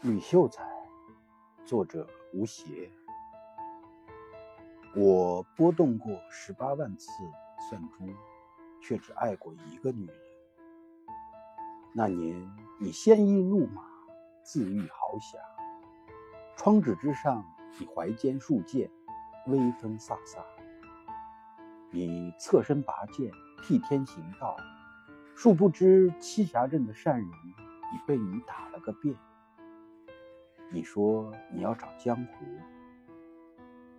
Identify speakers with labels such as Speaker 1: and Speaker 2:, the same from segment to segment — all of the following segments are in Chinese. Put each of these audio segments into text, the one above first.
Speaker 1: 吕秀才，作者吴邪。我拨动过十八万次算珠，却只爱过一个女人。那年你鲜衣怒马，自喻豪侠。窗纸之上，你怀间数剑，威风飒飒。你侧身拔剑，替天行道，殊不知栖霞镇的善人已被你打了个遍。你说你要找江湖，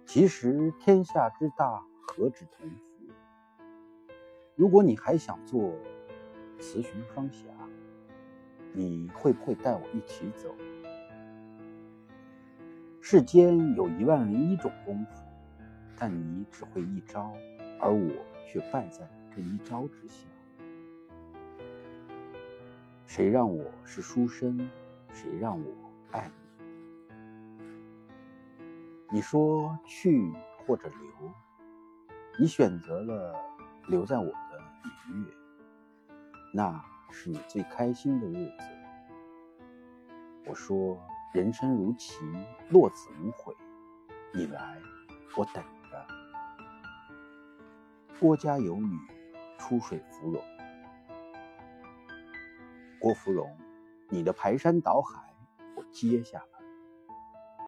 Speaker 1: 其实天下之大，何止同福？如果你还想做雌雄双侠，你会不会带我一起走？世间有一万零一种功夫，但你只会一招，而我却败在这一招之下。谁让我是书生？谁让我爱你？你说去或者留，你选择了留在我的年月，那是你最开心的日子。我说人生如棋，落子无悔。你来，我等着。郭家有女，出水芙蓉。郭芙蓉，你的排山倒海，我接下来。